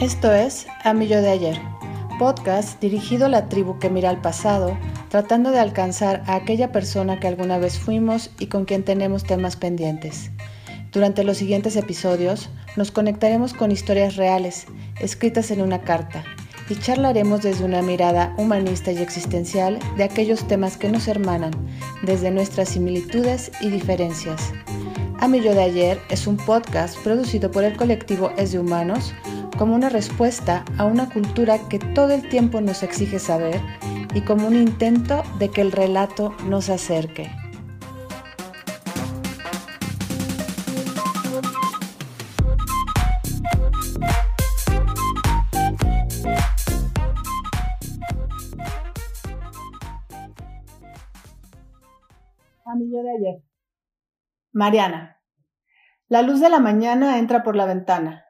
Esto es A mi yo de ayer, podcast dirigido a la tribu que mira al pasado, tratando de alcanzar a aquella persona que alguna vez fuimos y con quien tenemos temas pendientes. Durante los siguientes episodios nos conectaremos con historias reales, escritas en una carta, y charlaremos desde una mirada humanista y existencial de aquellos temas que nos hermanan, desde nuestras similitudes y diferencias. A de ayer es un podcast producido por el colectivo Es de Humanos como una respuesta a una cultura que todo el tiempo nos exige saber y como un intento de que el relato nos acerque. A mi yo de. Mariana. La luz de la mañana entra por la ventana.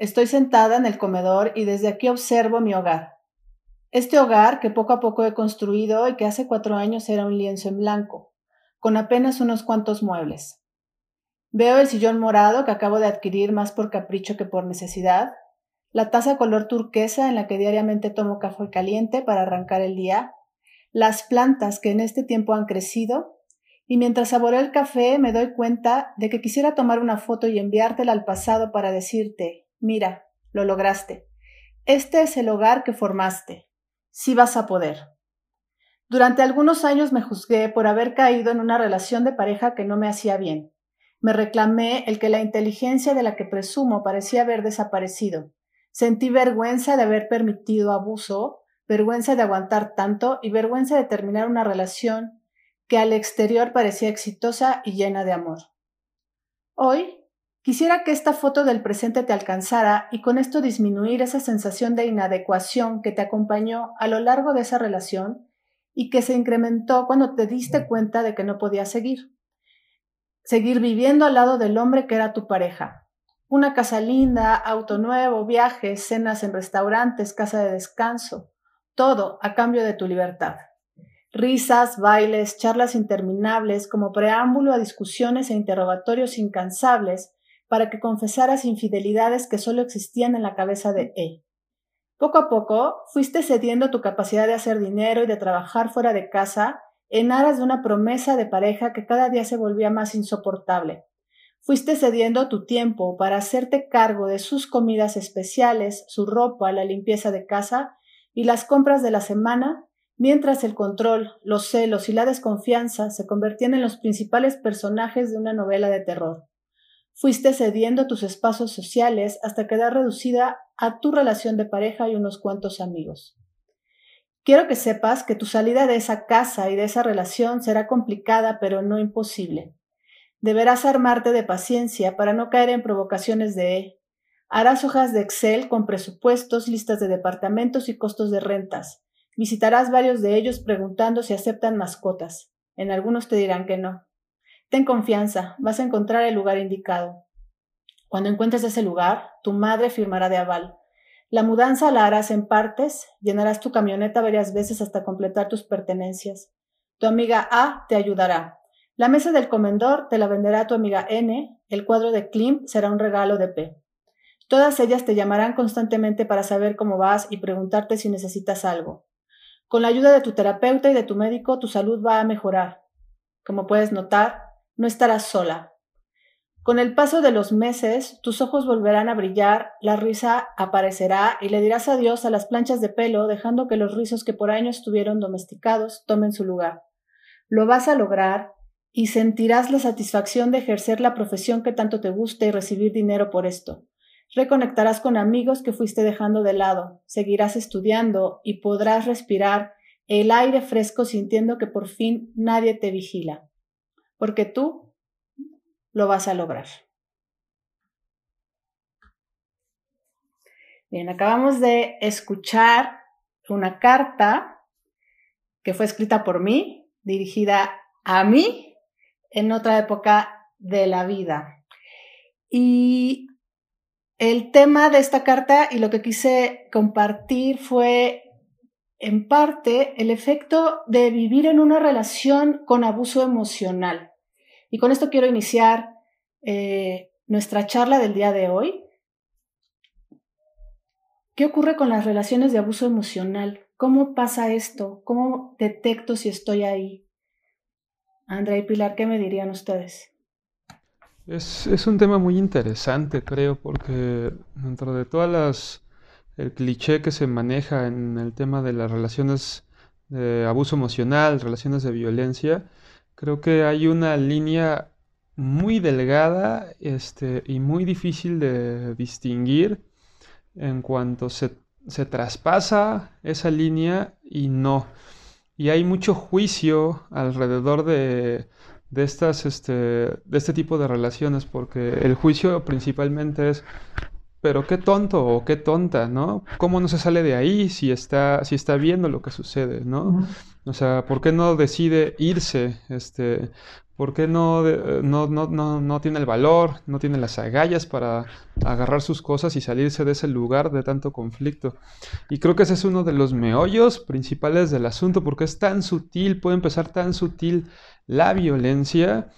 Estoy sentada en el comedor y desde aquí observo mi hogar. Este hogar que poco a poco he construido y que hace cuatro años era un lienzo en blanco, con apenas unos cuantos muebles. Veo el sillón morado que acabo de adquirir más por capricho que por necesidad, la taza color turquesa en la que diariamente tomo café caliente para arrancar el día, las plantas que en este tiempo han crecido, y mientras saboreo el café me doy cuenta de que quisiera tomar una foto y enviártela al pasado para decirte, Mira, lo lograste. Este es el hogar que formaste. Sí vas a poder. Durante algunos años me juzgué por haber caído en una relación de pareja que no me hacía bien. Me reclamé el que la inteligencia de la que presumo parecía haber desaparecido. Sentí vergüenza de haber permitido abuso, vergüenza de aguantar tanto y vergüenza de terminar una relación que al exterior parecía exitosa y llena de amor. Hoy Quisiera que esta foto del presente te alcanzara y con esto disminuir esa sensación de inadecuación que te acompañó a lo largo de esa relación y que se incrementó cuando te diste cuenta de que no podías seguir. Seguir viviendo al lado del hombre que era tu pareja. Una casa linda, auto nuevo, viajes, cenas en restaurantes, casa de descanso, todo a cambio de tu libertad. Risas, bailes, charlas interminables como preámbulo a discusiones e interrogatorios incansables para que confesaras infidelidades que solo existían en la cabeza de E. Poco a poco fuiste cediendo tu capacidad de hacer dinero y de trabajar fuera de casa en aras de una promesa de pareja que cada día se volvía más insoportable. Fuiste cediendo tu tiempo para hacerte cargo de sus comidas especiales, su ropa, la limpieza de casa y las compras de la semana, mientras el control, los celos y la desconfianza se convertían en los principales personajes de una novela de terror. Fuiste cediendo tus espacios sociales hasta quedar reducida a tu relación de pareja y unos cuantos amigos. Quiero que sepas que tu salida de esa casa y de esa relación será complicada pero no imposible. Deberás armarte de paciencia para no caer en provocaciones de E. Harás hojas de Excel con presupuestos, listas de departamentos y costos de rentas. Visitarás varios de ellos preguntando si aceptan mascotas. En algunos te dirán que no. Ten confianza, vas a encontrar el lugar indicado. Cuando encuentres ese lugar, tu madre firmará de aval. La mudanza la harás en partes, llenarás tu camioneta varias veces hasta completar tus pertenencias. Tu amiga A te ayudará. La mesa del comedor te la venderá tu amiga N, el cuadro de Klim será un regalo de P. Todas ellas te llamarán constantemente para saber cómo vas y preguntarte si necesitas algo. Con la ayuda de tu terapeuta y de tu médico, tu salud va a mejorar. Como puedes notar, no estarás sola. Con el paso de los meses, tus ojos volverán a brillar, la risa aparecerá y le dirás adiós a las planchas de pelo, dejando que los rizos que por años estuvieron domesticados tomen su lugar. Lo vas a lograr y sentirás la satisfacción de ejercer la profesión que tanto te gusta y recibir dinero por esto. Reconectarás con amigos que fuiste dejando de lado, seguirás estudiando y podrás respirar el aire fresco sintiendo que por fin nadie te vigila porque tú lo vas a lograr. Bien, acabamos de escuchar una carta que fue escrita por mí, dirigida a mí en otra época de la vida. Y el tema de esta carta y lo que quise compartir fue en parte el efecto de vivir en una relación con abuso emocional. Y con esto quiero iniciar eh, nuestra charla del día de hoy. ¿Qué ocurre con las relaciones de abuso emocional? ¿Cómo pasa esto? ¿Cómo detecto si estoy ahí? Andrea y Pilar, ¿qué me dirían ustedes? Es, es un tema muy interesante, creo, porque dentro de todas las el cliché que se maneja en el tema de las relaciones de abuso emocional, relaciones de violencia, creo que hay una línea muy delgada este, y muy difícil de distinguir en cuanto se, se traspasa esa línea y no. Y hay mucho juicio alrededor de, de, estas, este, de este tipo de relaciones, porque el juicio principalmente es pero qué tonto o qué tonta, ¿no? ¿Cómo no se sale de ahí si está, si está viendo lo que sucede, ¿no? O sea, ¿por qué no decide irse? Este, ¿Por qué no, no, no, no, tiene el valor, no tiene las agallas para agarrar sus cosas y salirse de ese lugar de tanto conflicto? Y creo que ese es uno de los meollos principales del asunto, porque es tan sutil, puede empezar tan sutil la violencia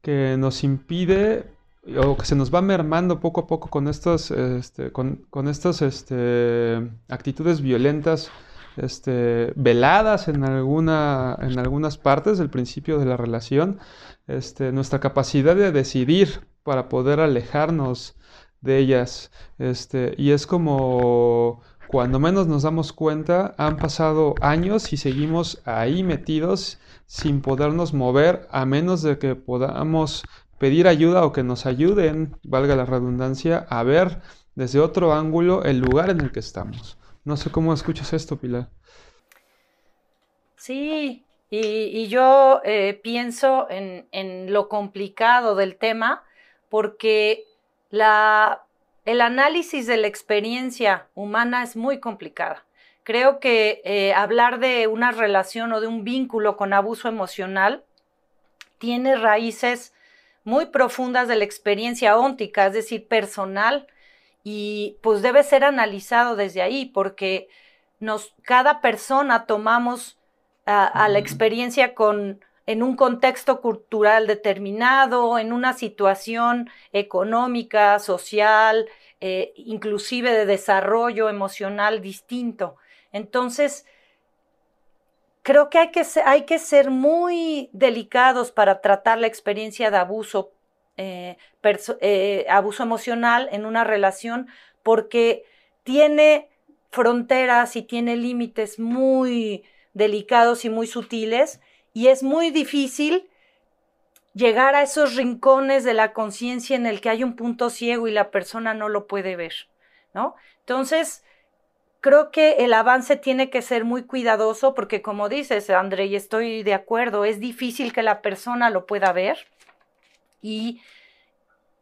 que nos impide o que se nos va mermando poco a poco con estas, este, con, estas este, actitudes violentas este, veladas en, alguna, en algunas partes del principio de la relación, este, nuestra capacidad de decidir para poder alejarnos de ellas. Este, y es como cuando menos nos damos cuenta, han pasado años y seguimos ahí metidos sin podernos mover a menos de que podamos pedir ayuda o que nos ayuden, valga la redundancia, a ver desde otro ángulo el lugar en el que estamos. No sé cómo escuchas esto, Pilar. Sí, y, yo eh, pienso en, lo complicado del tema porque la, el análisis de la experiencia humana es muy complicada. Creo que eh, hablar de una relación o de un vínculo con abuso emocional tiene raíces muy profundas de la experiencia óntica, es decir, personal, y pues debe ser analizado desde ahí, porque nos, cada persona tomamos a, la experiencia con, en un contexto cultural determinado, en una situación económica, social, eh, inclusive de desarrollo emocional distinto. Entonces, creo que hay que, ser, muy delicados para tratar la experiencia de abuso, eh, eh, abuso emocional en una relación, porque tiene fronteras y tiene límites muy delicados y muy sutiles, y es muy difícil llegar a esos rincones de la conciencia en el que hay un punto ciego y la persona no lo puede ver, ¿no? Entonces, creo que el avance tiene que ser muy cuidadoso porque como dices, André, y estoy de acuerdo, es difícil que la persona lo pueda ver y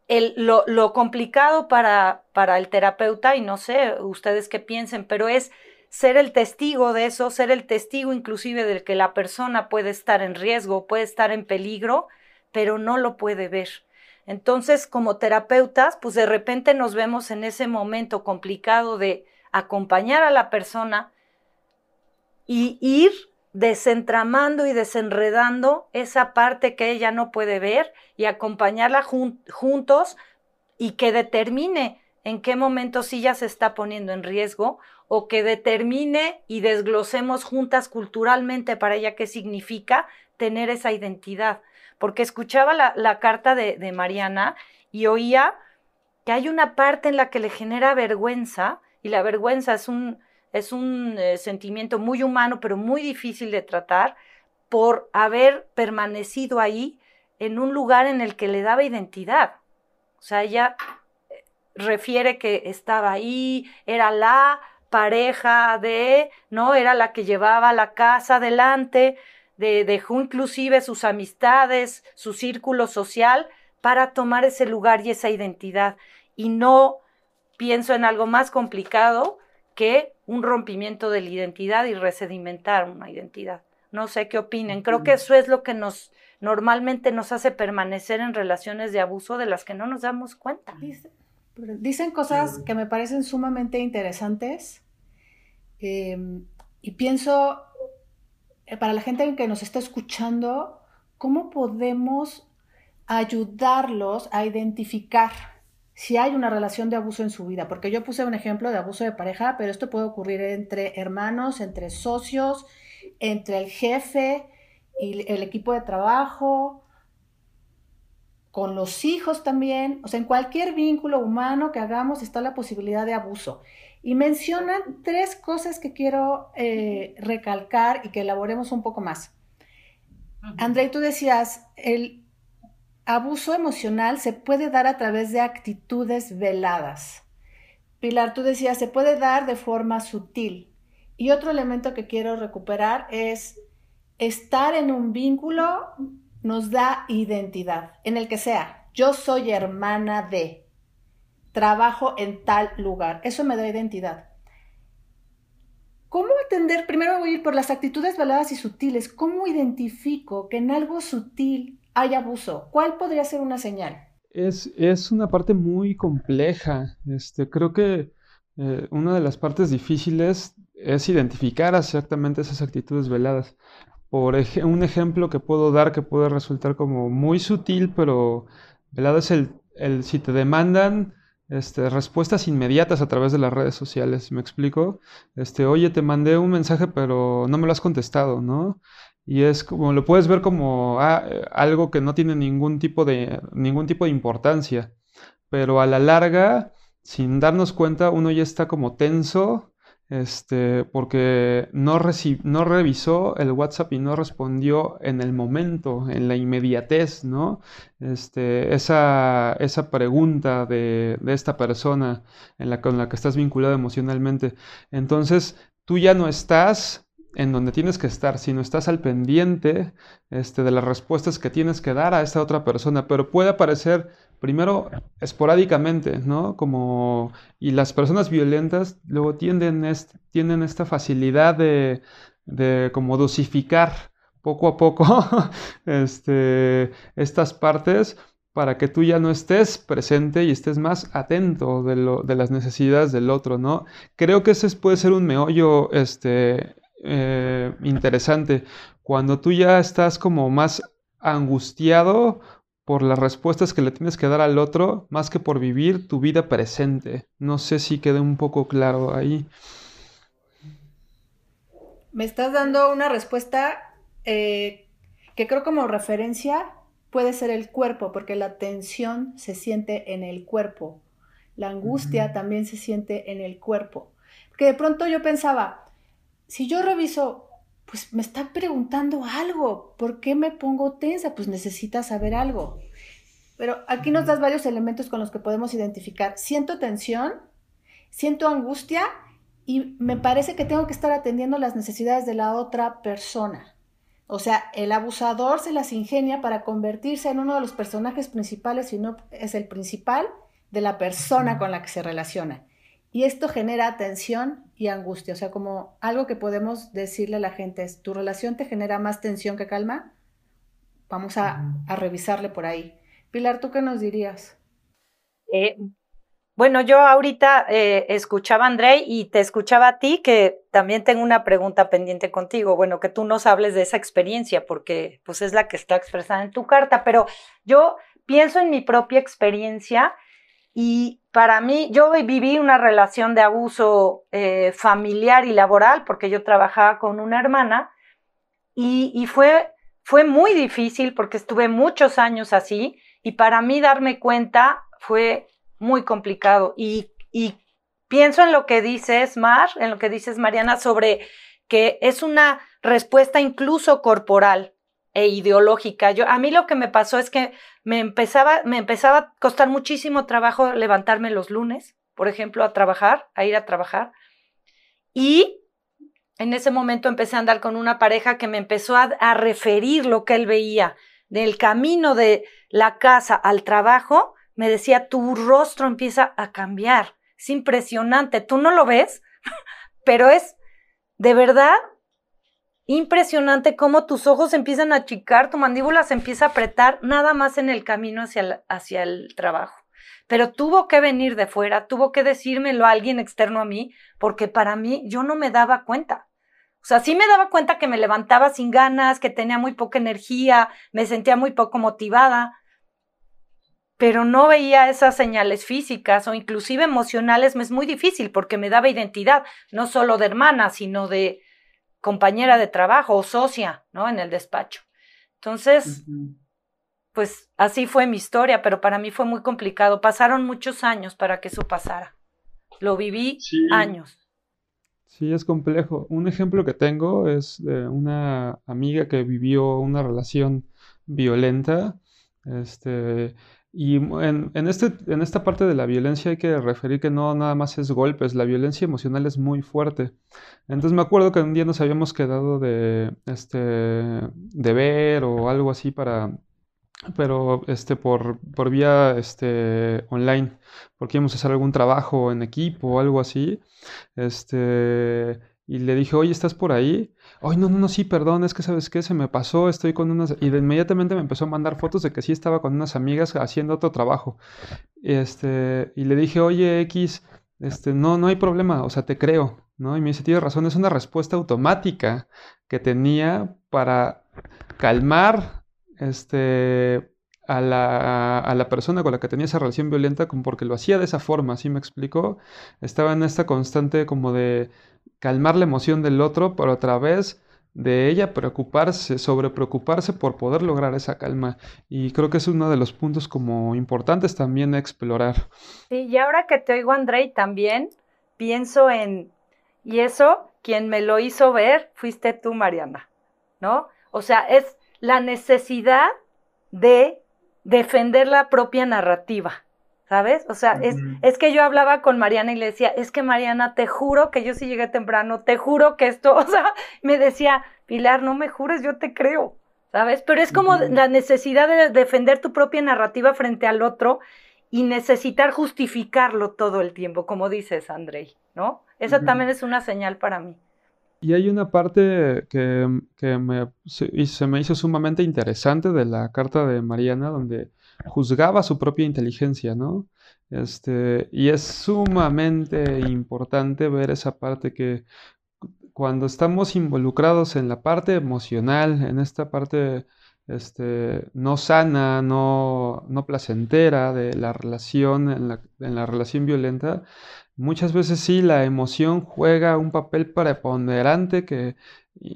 el, lo, lo, complicado para, para el terapeuta, y no sé ustedes qué piensen, pero es ser el testigo de eso, ser el testigo inclusive del que la persona puede estar en riesgo, puede estar en peligro, pero no lo puede ver. Entonces, como terapeutas, pues de repente nos vemos en ese momento complicado de acompañar a la persona y ir desentramando y desenredando esa parte que ella no puede ver y acompañarla juntos y que determine en qué momento sí ya se está poniendo en riesgo o que determine y desglosemos juntas culturalmente para ella qué significa tener esa identidad. Porque escuchaba la, carta de, de Mariana y oía que hay una parte en la que le genera vergüenza y la vergüenza es un, es un eh, sentimiento muy humano, pero muy difícil de tratar por haber permanecido ahí en un lugar en el que le daba identidad. O sea, ella eh, refiere que estaba ahí, era la pareja de, ¿no? Era la que llevaba la casa adelante, de, dejó inclusive sus amistades, su círculo social para tomar ese lugar y esa identidad y no pienso en algo más complicado que un rompimiento de la identidad y resedimentar una identidad. No sé qué opinen. Creo que eso es lo que nos normalmente nos hace permanecer en relaciones de abuso de las que no nos damos cuenta. Dicen cosas que me parecen sumamente interesantes em, y pienso, eh, para la gente que nos está escuchando, ¿cómo podemos ayudarlos a identificar si hay una relación de abuso en su vida, porque yo puse un ejemplo de abuso de pareja, pero esto puede ocurrir entre hermanos, entre socios, entre el jefe y el equipo de trabajo, con los hijos también, o sea, en cualquier vínculo humano que hagamos está la posibilidad de abuso. Y mencionan tres cosas que quiero eh, recalcar y que elaboremos un poco más. André, tú decías, el abuso emocional se puede dar a través de actitudes veladas. Pilar, tú decías, se puede dar de forma sutil. Y otro elemento que quiero recuperar es estar en un vínculo nos da identidad, en el que sea, yo soy hermana de, trabajo en tal lugar, eso me da identidad. ¿Cómo entender? Primero voy a ir por las actitudes veladas y sutiles. ¿Cómo identifico que en algo sutil hay abuso? ¿Cuál podría ser una señal? Es, es una parte muy compleja. Este, creo que eh, una de las partes difíciles es identificar exactamente esas actitudes veladas. Por un ejemplo que puedo dar que puede resultar como muy sutil, pero velado es el, el si te demandan este, respuestas inmediatas a través de las redes sociales, ¿me explico? Este, oye, te mandé un mensaje, pero no me lo has contestado, ¿no? Y es como, lo puedes ver como ah, eh, algo que no tiene ningún tipo de, ningún tipo de importancia, pero a la larga, sin darnos cuenta, uno ya está como tenso este, porque no, no revisó el WhatsApp y no respondió en el momento, en la inmediatez, ¿no? Este, esa, esa pregunta de, de, esta persona en la, con la que estás vinculado emocionalmente. Entonces, tú ya no estás en donde tienes que estar, sino estás al pendiente este, de las respuestas que tienes que dar a esta otra persona, pero puede aparecer primero esporádicamente, ¿no? Como, y las personas violentas luego tienden, tienen esta facilidad de, de como dosificar poco a poco este, estas partes para que tú ya no estés presente y estés más atento de, lo, de las necesidades del otro, ¿no? Creo que ese puede ser un meollo este, eh, interesante. Cuando tú ya estás como más angustiado por las respuestas que le tienes que dar al otro, más que por vivir tu vida presente. No sé si quede un poco claro ahí. Me estás dando una respuesta eh, que creo como referencia puede ser el cuerpo, porque la tensión se siente en el cuerpo. La angustia también se siente en el cuerpo. Que de pronto yo pensaba, si yo reviso pues me está preguntando algo. ¿Por qué me pongo tensa? Pues necesita saber algo. Pero aquí nos das varios elementos con los que podemos identificar. Siento tensión, siento angustia y me parece que tengo que estar atendiendo las necesidades de la otra persona. O sea, el abusador se las ingenia para convertirse en uno de los personajes principales, si no es el principal, de la persona con la que se relaciona. Y esto genera tensión y angustia, o sea, como algo que podemos decirle a la gente es, ¿tu relación te genera más tensión que calma? Vamos a, revisarle por ahí. Pilar, ¿tú qué nos dirías? Eh, bueno, yo ahorita eh, escuchaba a André y te escuchaba a ti, que también tengo una pregunta pendiente contigo. Bueno, que tú nos hables de esa experiencia, porque pues es la que está expresada en tu carta, pero yo pienso en mi propia experiencia y para mí, yo viví una relación de abuso eh, familiar y laboral porque yo trabajaba con una hermana y, fue, fue muy difícil porque estuve muchos años así y para mí darme cuenta fue muy complicado. Y, y pienso en lo que dices, Mar, en lo que dices, Mariana, sobre que es una respuesta incluso corporal e ideológica. Yo, a mí lo que me pasó es que me empezaba, me empezaba a costar muchísimo trabajo levantarme los lunes, por ejemplo, a trabajar, a ir a trabajar. Y en ese momento empecé a andar con una pareja que me empezó a, a referir lo que él veía del camino de la casa al trabajo. Me decía, tu rostro empieza a cambiar. Es impresionante. ¿Tú no lo ves? Pero es de verdad impresionante cómo tus ojos empiezan a achicar, tu mandíbula se empieza a apretar nada más en el camino hacia el, hacia el trabajo. Pero tuvo que venir de fuera, tuvo que decírmelo a alguien externo a mí, porque para mí yo no me daba cuenta. O sea, sí me daba cuenta que me levantaba sin ganas, que tenía muy poca energía, me sentía muy poco motivada, pero no veía esas señales físicas o inclusive emocionales, es muy difícil porque me daba identidad, no solo de hermana, sino de compañera de trabajo o socia, ¿no? En el despacho. Entonces, pues así fue mi historia, pero para mí fue muy complicado. Pasaron muchos años para que eso pasara. Lo viví años. Sí, es complejo. Un ejemplo que tengo es de una amiga que vivió una relación violenta. Este, y en, este, en esta parte de la violencia hay que referir que no nada más es golpes, la violencia emocional es muy fuerte. Entonces me acuerdo que un día nos habíamos quedado de, este, de ver o algo así para, pero este, por, por vía este, online, porque íbamos a hacer algún trabajo en equipo o algo así. Este, y le dije, oye, ¿estás por ahí? Ay, no, no, no, sí, perdón, es que sabes qué, se me pasó, estoy con unas... Y de inmediatamente me empezó a mandar fotos de que sí estaba con unas amigas haciendo otro trabajo. Este, y le dije, oye, X, este, no, no hay problema, o sea, te creo, ¿no? Y me dice, tienes razón, es una respuesta automática que tenía para calmar, este, a la, a la, persona con la que tenía esa relación violenta como porque lo hacía de esa forma, ¿sí me explico? Estaba en esta constante como de calmar la emoción del otro, pero a través de ella preocuparse, sobre preocuparse por poder lograr esa calma. Y creo que es uno de los puntos como importantes también a explorar. Sí, y ahora que te oigo, Andrei, también pienso en, y eso, quien me lo hizo ver, fuiste tú, Mariana, ¿no? O sea, es la necesidad de defender la propia narrativa, ¿sabes? O sea, es, es que yo hablaba con Mariana y le decía, es que Mariana, te juro que yo sí llegué temprano, te juro que esto, o sea, me decía, Pilar, no me jures, yo te creo, ¿sabes? Pero es como la necesidad de defender tu propia narrativa frente al otro y necesitar justificarlo todo el tiempo, como dices, Andrei, ¿no? Esa también es una señal para mí. Y hay una parte que, me, se, me hizo sumamente interesante de la carta de Mariana, donde juzgaba su propia inteligencia, ¿no? Este, y es sumamente importante ver esa parte que cuando estamos involucrados en la parte emocional, en esta parte este, no sana, no, no placentera de la relación, en la, en la relación violenta, Muchas veces sí, la emoción juega un papel preponderante que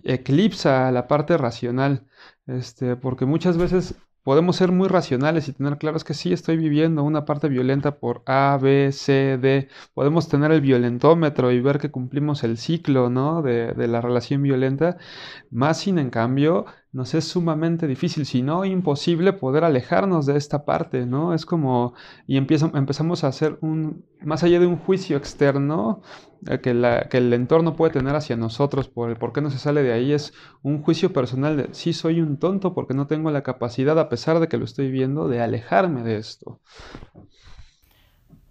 eclipsa la parte racional, este, porque muchas veces podemos ser muy racionales y tener claros que sí estoy viviendo una parte violenta por A, B, C, D. Podemos tener el violentómetro y ver que cumplimos el ciclo, ¿no? De, de la relación violenta. Más sin en cambio, nos es sumamente difícil, si no imposible, poder alejarnos de esta parte, ¿no? Es como, y empezamos a hacer un, más allá de un juicio externo eh, que, que, el entorno puede tener hacia nosotros por el por qué no se sale de ahí, es un juicio personal de, sí, soy un tonto porque no tengo la capacidad, a pesar de que lo estoy viendo, de alejarme de esto.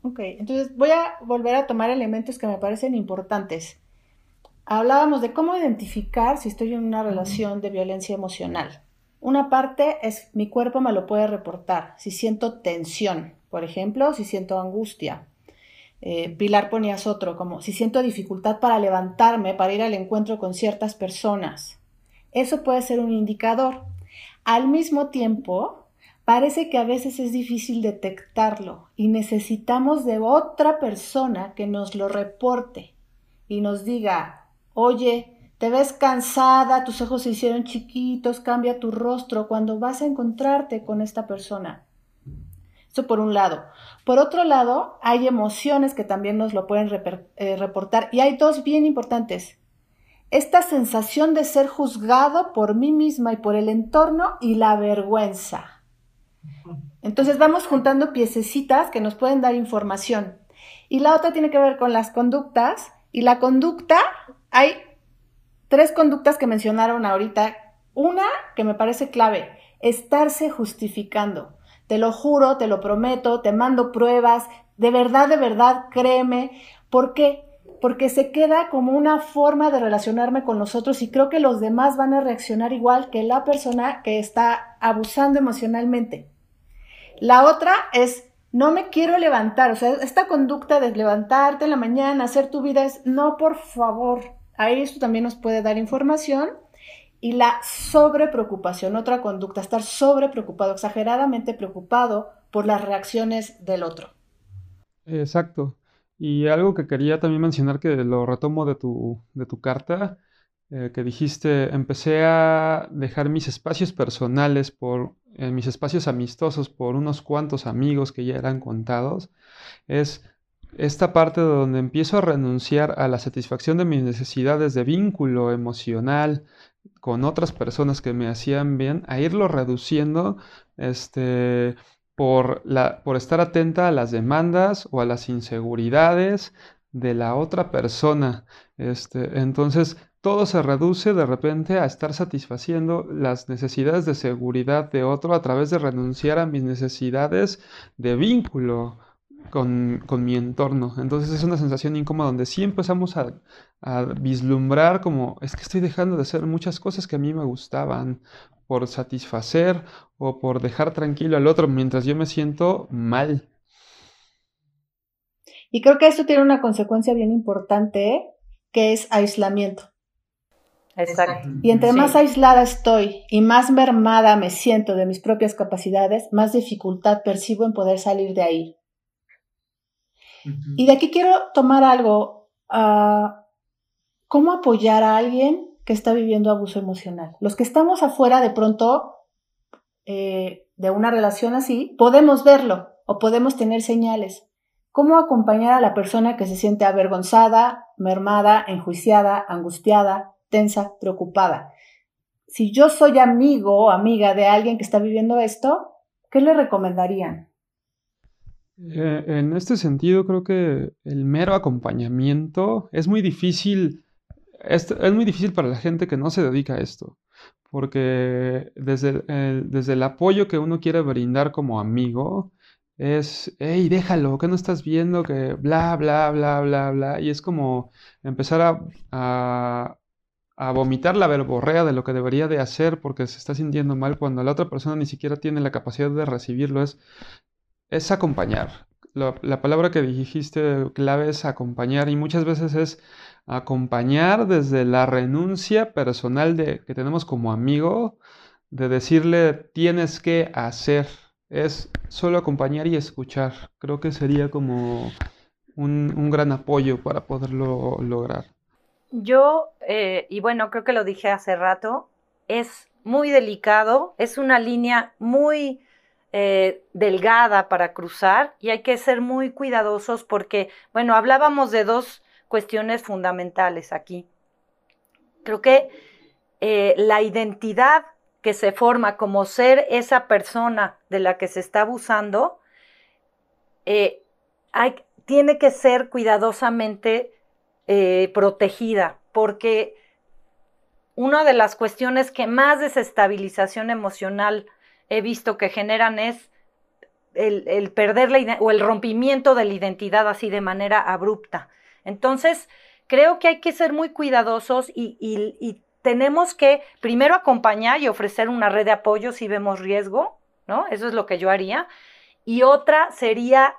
Ok, entonces voy a volver a tomar elementos que me parecen importantes hablábamos de cómo identificar si estoy en una relación de violencia emocional. Una parte es mi cuerpo me lo puede reportar. Si siento tensión, por ejemplo, si siento angustia. Eh, Pilar ponías otro, como si siento dificultad para levantarme, para ir al encuentro con ciertas personas. Eso puede ser un indicador. Al mismo tiempo, parece que a veces es difícil detectarlo y necesitamos de otra persona que nos lo reporte y nos diga, Oye, te ves cansada, tus ojos se hicieron chiquitos, cambia tu rostro cuando vas a encontrarte con esta persona. Eso por un lado. Por otro lado, hay emociones que también nos lo pueden eh, reportar y hay dos bien importantes. Esta sensación de ser juzgado por mí misma y por el entorno y la vergüenza. Entonces vamos juntando piececitas que nos pueden dar información. Y la otra tiene que ver con las conductas y la conducta hay tres conductas que mencionaron ahorita. Una que me parece clave, estarse justificando. Te lo juro, te lo prometo, te mando pruebas, de verdad, de verdad, créeme. ¿Por qué? Porque se queda como una forma de relacionarme con nosotros y creo que los demás van a reaccionar igual que la persona que está abusando emocionalmente. La otra es no me quiero levantar, o sea, esta conducta de levantarte en la mañana, hacer tu vida es, no, por favor, Ahí esto también nos puede dar información. Y la sobrepreocupación, otra conducta, estar sobrepreocupado, exageradamente preocupado por las reacciones del otro. Exacto. Y algo que quería también mencionar que lo retomo de tu, de tu carta, eh, que dijiste, empecé a dejar mis espacios personales por eh, mis espacios amistosos por unos cuantos amigos que ya eran contados, es esta parte donde empiezo a renunciar a la satisfacción de mis necesidades de vínculo emocional con otras personas que me hacían bien, a irlo reduciendo este, por, la, por estar atenta a las demandas o a las inseguridades de la otra persona. Este, entonces, todo se reduce de repente a estar satisfaciendo las necesidades de seguridad de otro a través de renunciar a mis necesidades de vínculo con, mi entorno. Entonces es una sensación incómoda donde sí empezamos a, a, vislumbrar como es que estoy dejando de hacer muchas cosas que a mí me gustaban por satisfacer o por dejar tranquilo al otro mientras yo me siento mal. Y creo que esto tiene una consecuencia bien importante, que es aislamiento. Exacto. Y entre más aislada estoy y más mermada me siento de mis propias capacidades, más dificultad percibo en poder salir de ahí. Y de aquí quiero tomar algo, uh, ¿cómo apoyar a alguien que está viviendo abuso emocional? Los que estamos afuera de pronto eh, de una relación así, podemos verlo o podemos tener señales. ¿Cómo acompañar a la persona que se siente avergonzada, mermada, enjuiciada, angustiada, tensa, preocupada? Si yo soy amigo o amiga de alguien que está viviendo esto, ¿qué le recomendarían? Eh, en este sentido, creo que el mero acompañamiento es muy difícil, es, muy difícil para la gente que no se dedica a esto, porque desde el, desde el apoyo que uno quiere brindar como amigo, es, hey, déjalo, que no estás viendo que bla, bla, bla, bla, bla, y es como empezar a, a vomitar la verborrea de lo que debería de hacer porque se está sintiendo mal cuando la otra persona ni siquiera tiene la capacidad de recibirlo. Es, es acompañar. la palabra que dijiste clave es acompañar y muchas veces es acompañar desde la renuncia personal de, que tenemos como amigo, de decirle tienes que hacer. Es solo acompañar y escuchar. Creo que sería como un, gran apoyo para poderlo lograr. Yo, eh, y bueno, creo que lo dije hace rato, es muy delicado, es una línea muy eh, delgada para cruzar y hay que ser muy cuidadosos porque, bueno, hablábamos de dos cuestiones fundamentales aquí. Creo que eh, la identidad que se forma como ser esa persona de la que se está abusando, eh, tiene que ser cuidadosamente protegida, porque una de las cuestiones que más desestabilización emocional he visto que generan es el, perder la o el rompimiento de la identidad así de manera abrupta. Entonces, creo que hay que ser muy cuidadosos y, tenemos que primero acompañar y ofrecer una red de apoyo si vemos riesgo, ¿no? Eso es lo que yo haría. Y otra sería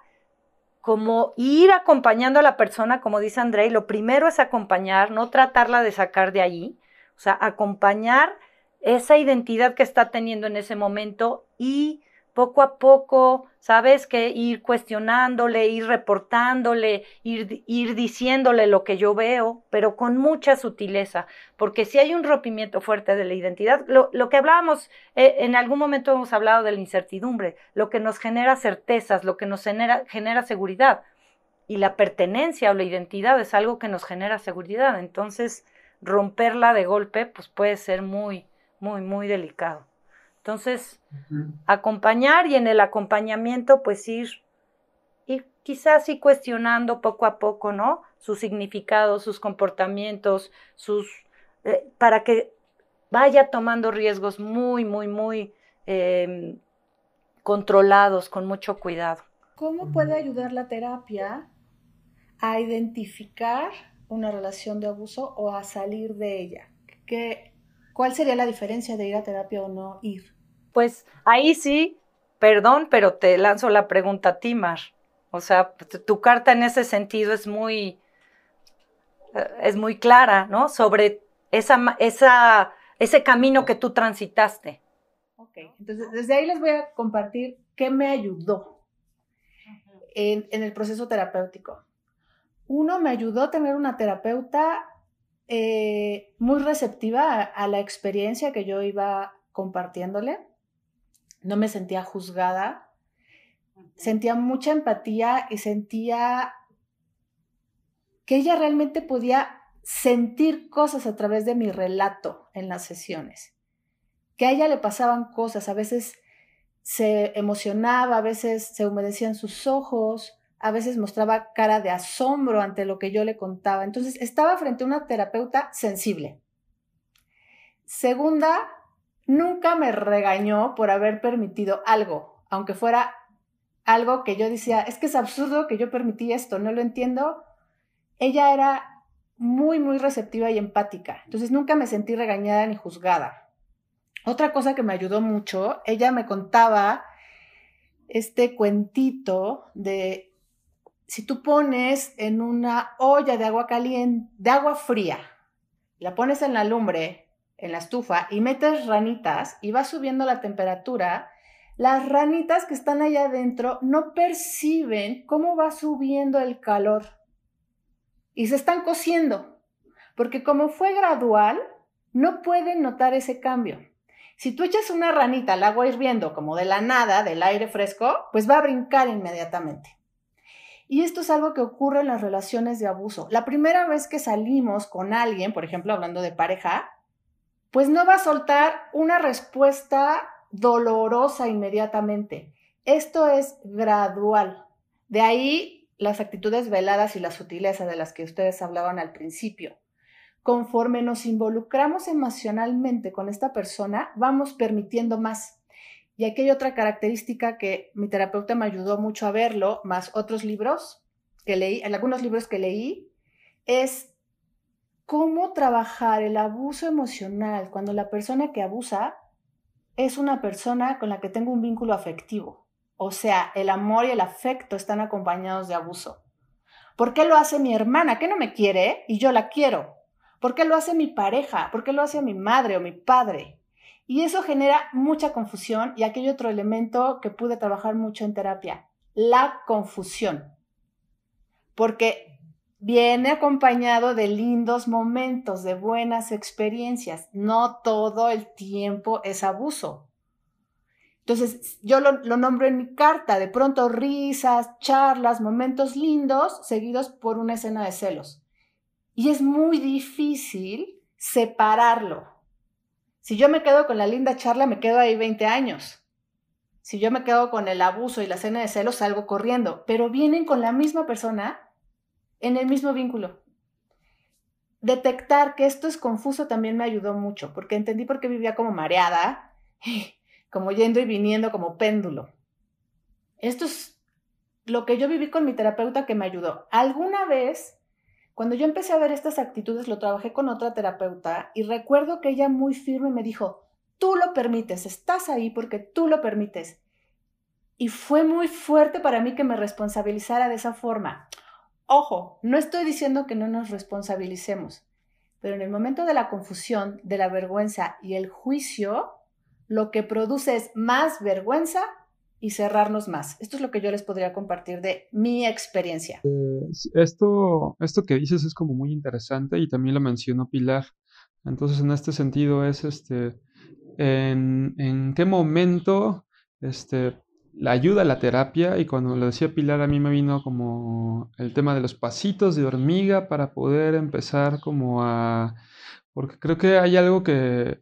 como ir acompañando a la persona, como dice André, lo primero es acompañar, no tratarla de sacar de ahí, o sea, acompañar esa identidad que está teniendo en ese momento y poco a poco, sabes que ir cuestionándole, ir reportándole, ir, ir, diciéndole lo que yo veo, pero con mucha sutileza, porque si hay un rompimiento fuerte de la identidad, lo, lo que hablábamos, eh, en algún momento hemos hablado de la incertidumbre, lo que nos genera certezas, lo que nos genera, genera seguridad, y la pertenencia o la identidad es algo que nos genera seguridad, entonces romperla de golpe, pues puede ser muy, muy, muy delicado. Entonces, acompañar y en el acompañamiento, pues ir, ir quizás sí cuestionando poco a poco, ¿no? Sus significados, sus comportamientos, sus, eh, para que vaya tomando riesgos muy, muy, muy em, controlados, con mucho cuidado. ¿Cómo puede ayudar la terapia a identificar una relación de abuso o a salir de ella? ¿Qué, ¿Cuál sería la diferencia de ir a terapia o no ir? Pues ahí sí, perdón, pero te lanzo la pregunta a ti, Mar. O sea, tu carta en ese sentido es muy, eh, es muy clara, ¿no? Sobre esa, esa, ese camino que tú transitaste. Ok, entonces desde ahí les voy a compartir ¿qué me ayudó en, el proceso terapéutico? Uno, me ayudó a tener una terapeuta eh, muy receptiva a, la experiencia que yo iba compartiéndole. No me sentía juzgada, sentía mucha empatía y sentía que ella realmente podía sentir cosas a través de mi relato en las sesiones, que a ella le pasaban cosas, a veces se emocionaba, a veces se humedecían sus ojos, a veces mostraba cara de asombro ante lo que yo le contaba. Entonces estaba frente a una terapeuta sensible. Segunda, nunca me regañó por haber permitido algo, aunque fuera algo que yo decía, es que es absurdo que yo permití esto, no lo entiendo. Ella era muy, muy receptiva y empática. Entonces nunca me sentí regañada ni juzgada. Otra cosa que me ayudó mucho, ella me contaba este cuentito de si tú pones en una olla de agua caliente, de agua fría, la pones en la lumbre, en la estufa y metes ranitas y va subiendo la temperatura, las ranitas que están allá adentro no perciben cómo va subiendo el calor y se están cociendo, porque como fue gradual, no pueden notar ese cambio. Si tú echas una ranita al agua hirviendo como de la nada, del aire fresco, pues va a brincar inmediatamente. Y esto es algo que ocurre en las relaciones de abuso. La primera vez que salimos con alguien, por ejemplo, hablando de pareja, pues no va a soltar una respuesta dolorosa inmediatamente. Esto es gradual. De ahí las actitudes veladas y la sutileza de las que ustedes hablaban al principio. Conforme nos involucramos emocionalmente con esta persona, vamos permitiendo más. Y aquí hay otra característica que mi terapeuta me ayudó mucho a verlo, más otros libros que leí, en algunos libros que leí, es cómo trabajar el abuso emocional cuando la persona que abusa es una persona con la que tengo un vínculo afectivo. O sea, el amor y el afecto están acompañados de abuso. ¿Por qué lo hace mi hermana que no me quiere y yo la quiero? ¿Por qué lo hace mi pareja? ¿Por qué lo hace mi madre o mi padre? Y eso genera mucha confusión y hay otro elemento que pude trabajar mucho en terapia, la confusión. Porque viene acompañado de lindos momentos, de buenas experiencias. No todo el tiempo es abuso. Entonces, yo lo, nombro en mi carta, de pronto risas, charlas, momentos lindos, seguidos por una escena de celos. Y es muy difícil separarlo. Si yo me quedo con la linda charla, me quedo ahí 20 años. Si yo me quedo con el abuso y la escena de celos, salgo corriendo. Pero vienen con la misma persona en el mismo vínculo. Detectar que esto es confuso también me ayudó mucho, porque entendí por qué vivía como mareada como yendo y viniendo como péndulo. Esto es lo que yo viví con mi terapeuta que me ayudó. Alguna vez, cuando yo empecé a ver estas actitudes, lo trabajé con otra terapeuta y recuerdo que ella muy firme me dijo, tú lo permites, estás ahí porque tú lo permites. Y fue muy fuerte para mí que me responsabilizara de esa forma. Ojo, no estoy diciendo que no nos responsabilicemos, pero en el momento de la confusión, de la vergüenza y el juicio, lo que produce es más vergüenza y cerrarnos más. Esto es lo que yo les podría compartir de mi experiencia. Eh, esto, esto que dices es como muy interesante y también lo mencionó Pilar. Entonces, en este sentido es este, en, en qué momento este, la ayuda a la terapia y cuando lo decía Pilar a mí me vino como el tema de los pasitos de hormiga para poder empezar como a... Porque creo que hay algo que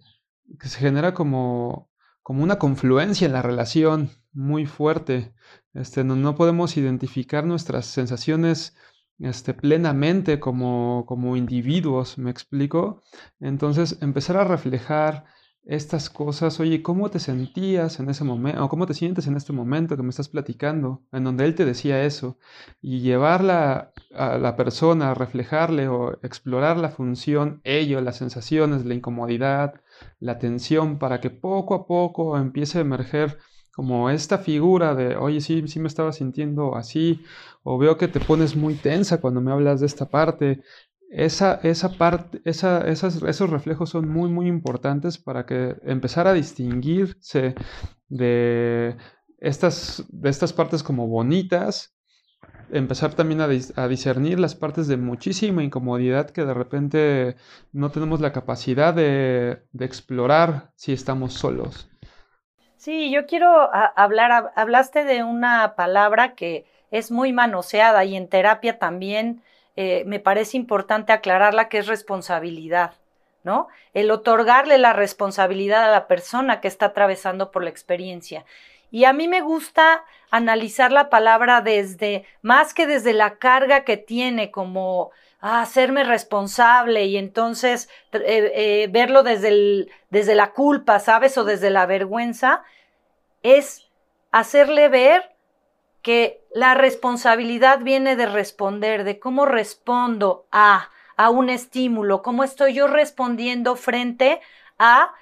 que se genera como, como una confluencia en la relación muy fuerte. Este, no, no podemos identificar nuestras sensaciones este, plenamente como, como individuos, ¿me explico? Entonces, empezar a reflejar estas cosas, oye, ¿cómo te sentías en ese momento? ¿O cómo te sientes en este momento que me estás platicando? En donde él te decía eso. Y llevarla a la persona, a reflejarle o explorar la función, ello, las sensaciones, la incomodidad, la tensión, para que poco a poco empiece a emerger como esta figura de, oye, sí, sí me estaba sintiendo así, o veo que te pones muy tensa cuando me hablas de esta parte, esa, esa parte, esa, esas, esos reflejos son muy, muy importantes para que empezar a distinguirse de estas, de estas partes como bonitas, empezar también a, discernir las partes de muchísima incomodidad que de repente no tenemos la capacidad de, explorar si estamos solos. Sí, yo quiero hablar, hablaste de una palabra que es muy manoseada y en terapia también eh, me parece importante aclararla, que es responsabilidad, ¿no? El otorgarle la responsabilidad a la persona que está atravesando por la experiencia. Y a mí me gusta analizar la palabra desde, más que desde la carga que tiene como ah, hacerme responsable y entonces eh, eh, verlo desde, desde la culpa, ¿sabes? O desde la vergüenza, es hacerle ver que la responsabilidad viene de responder, de cómo respondo a, a un estímulo, cómo estoy yo respondiendo frente a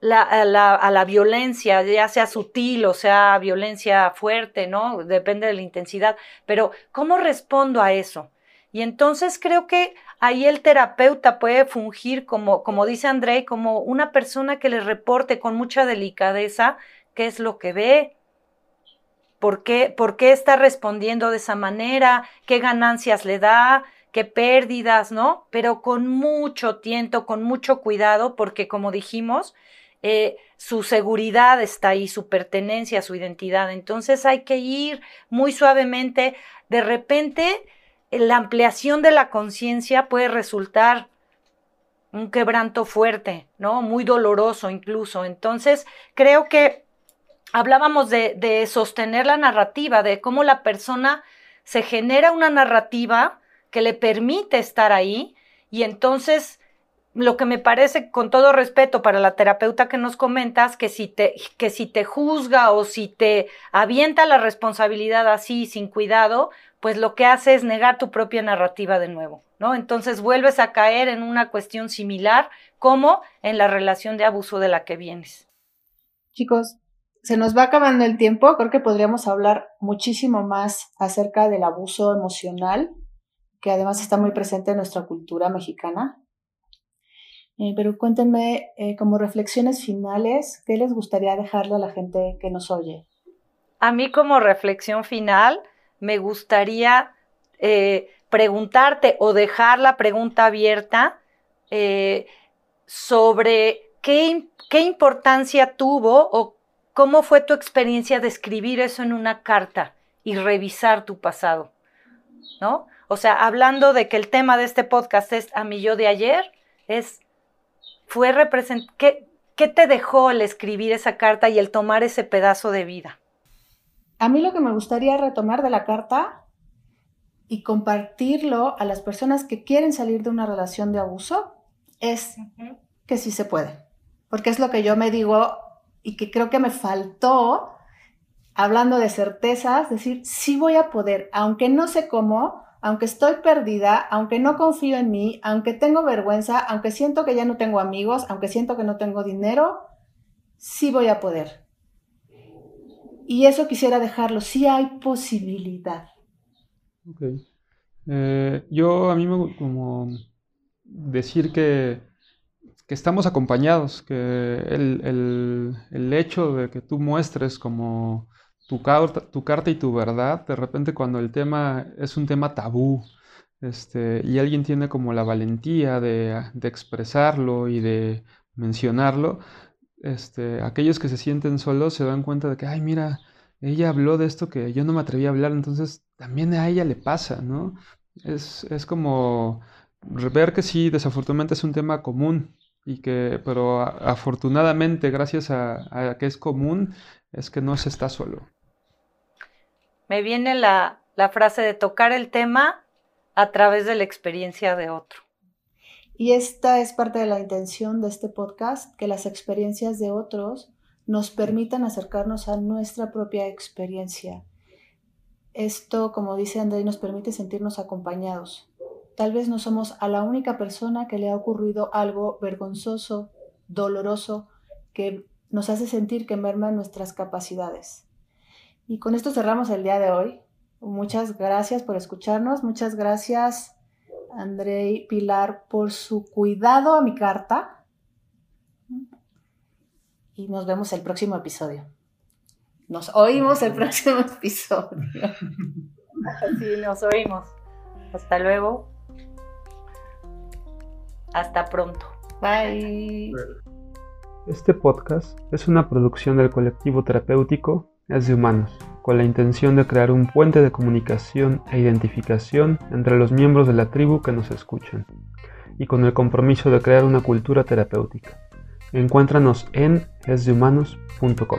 la, a, la, a, la, violencia, ya sea sutil o sea violencia fuerte, ¿no? Depende de la intensidad, pero ¿cómo respondo a eso? Y entonces creo que ahí el terapeuta puede fungir como, como dice André, como una persona que le reporte con mucha delicadeza qué es lo que ve, por qué, por qué está respondiendo de esa manera, qué ganancias le da, qué pérdidas, ¿no? Pero con mucho tiento, con mucho cuidado, porque como dijimos, eh, su seguridad está ahí, su pertenencia, su identidad. Entonces hay que ir muy suavemente. De repente, la ampliación de la conciencia puede resultar un quebranto fuerte, ¿no? Muy doloroso incluso. Entonces, creo que hablábamos de, de sostener la narrativa, de cómo la persona se genera una narrativa que le permite estar ahí y entonces lo que me parece, con todo respeto para la terapeuta que nos comentas, que si te, que si te juzga o si te avienta la responsabilidad así, sin cuidado, pues lo que hace es negar tu propia narrativa de nuevo, ¿no? Entonces vuelves a caer en una cuestión similar como en la relación de abuso de la que vienes. Chicos, se nos va acabando el tiempo, creo que podríamos hablar muchísimo más acerca del abuso emocional, que además está muy presente en nuestra cultura mexicana. Eh, pero cuéntenme, eh, como reflexiones finales, ¿qué les gustaría dejarle a la gente que nos oye? A mí como reflexión final, me gustaría eh, preguntarte o dejar la pregunta abierta sobre qué, qué importancia tuvo o cómo fue tu experiencia de escribir eso en una carta y revisar tu pasado, ¿no? O sea, hablando de que el tema de este podcast es a mi yo de ayer, es fue ¿Qué, ¿Qué te dejó el escribir esa carta y el tomar ese pedazo de vida? A mí lo que me gustaría retomar de la carta y compartirlo a las personas que quieren salir de una relación de abuso es que sí se puede. Porque es lo que yo me digo y que creo que me faltó, hablando de certezas, decir, sí voy a poder, aunque no sé cómo, aunque estoy perdida, aunque no confío en mí, aunque tengo vergüenza, aunque siento que ya no tengo amigos, aunque siento que no tengo dinero, sí voy a poder. Y eso quisiera dejarlo, sí hay posibilidad. Ok. Eh, yo a mí me como decir que, que estamos acompañados, que el, el hecho de que tú muestres como tu carta, tu carta y tu verdad, de repente cuando el tema es un tema tabú, este, y alguien tiene como la valentía de, expresarlo y de mencionarlo, este, aquellos que se sienten solos se dan cuenta de que, ay, mira, ella habló de esto que yo no me atreví a hablar, entonces también a ella le pasa, ¿no? Es, como ver que sí, desafortunadamente es un tema común, y que, pero afortunadamente, gracias a, a que es común, es que no se está solo me viene la, frase de tocar el tema a través de la experiencia de otro. Y esta es parte de la intención de este podcast, que las experiencias de otros nos permitan acercarnos a nuestra propia experiencia. Esto, como dice André, nos permite sentirnos acompañados. Tal vez no somos a la única persona que le ha ocurrido algo vergonzoso, doloroso, que nos hace sentir que merman nuestras capacidades. Y con esto cerramos el día de hoy. Muchas gracias por escucharnos. Muchas gracias, André y Pilar, por su cuidado a mi carta. Y nos vemos el próximo episodio. Nos oímos el próximo episodio. Sí, nos oímos. Hasta luego. Hasta pronto. Bye. Este podcast es una producción del colectivo terapéutico Es de Humanos, con la intención de crear un puente de comunicación e identificación entre los miembros de la tribu que nos escuchan, y con el compromiso de crear una cultura terapéutica. Encuéntranos en esdehumanos.com.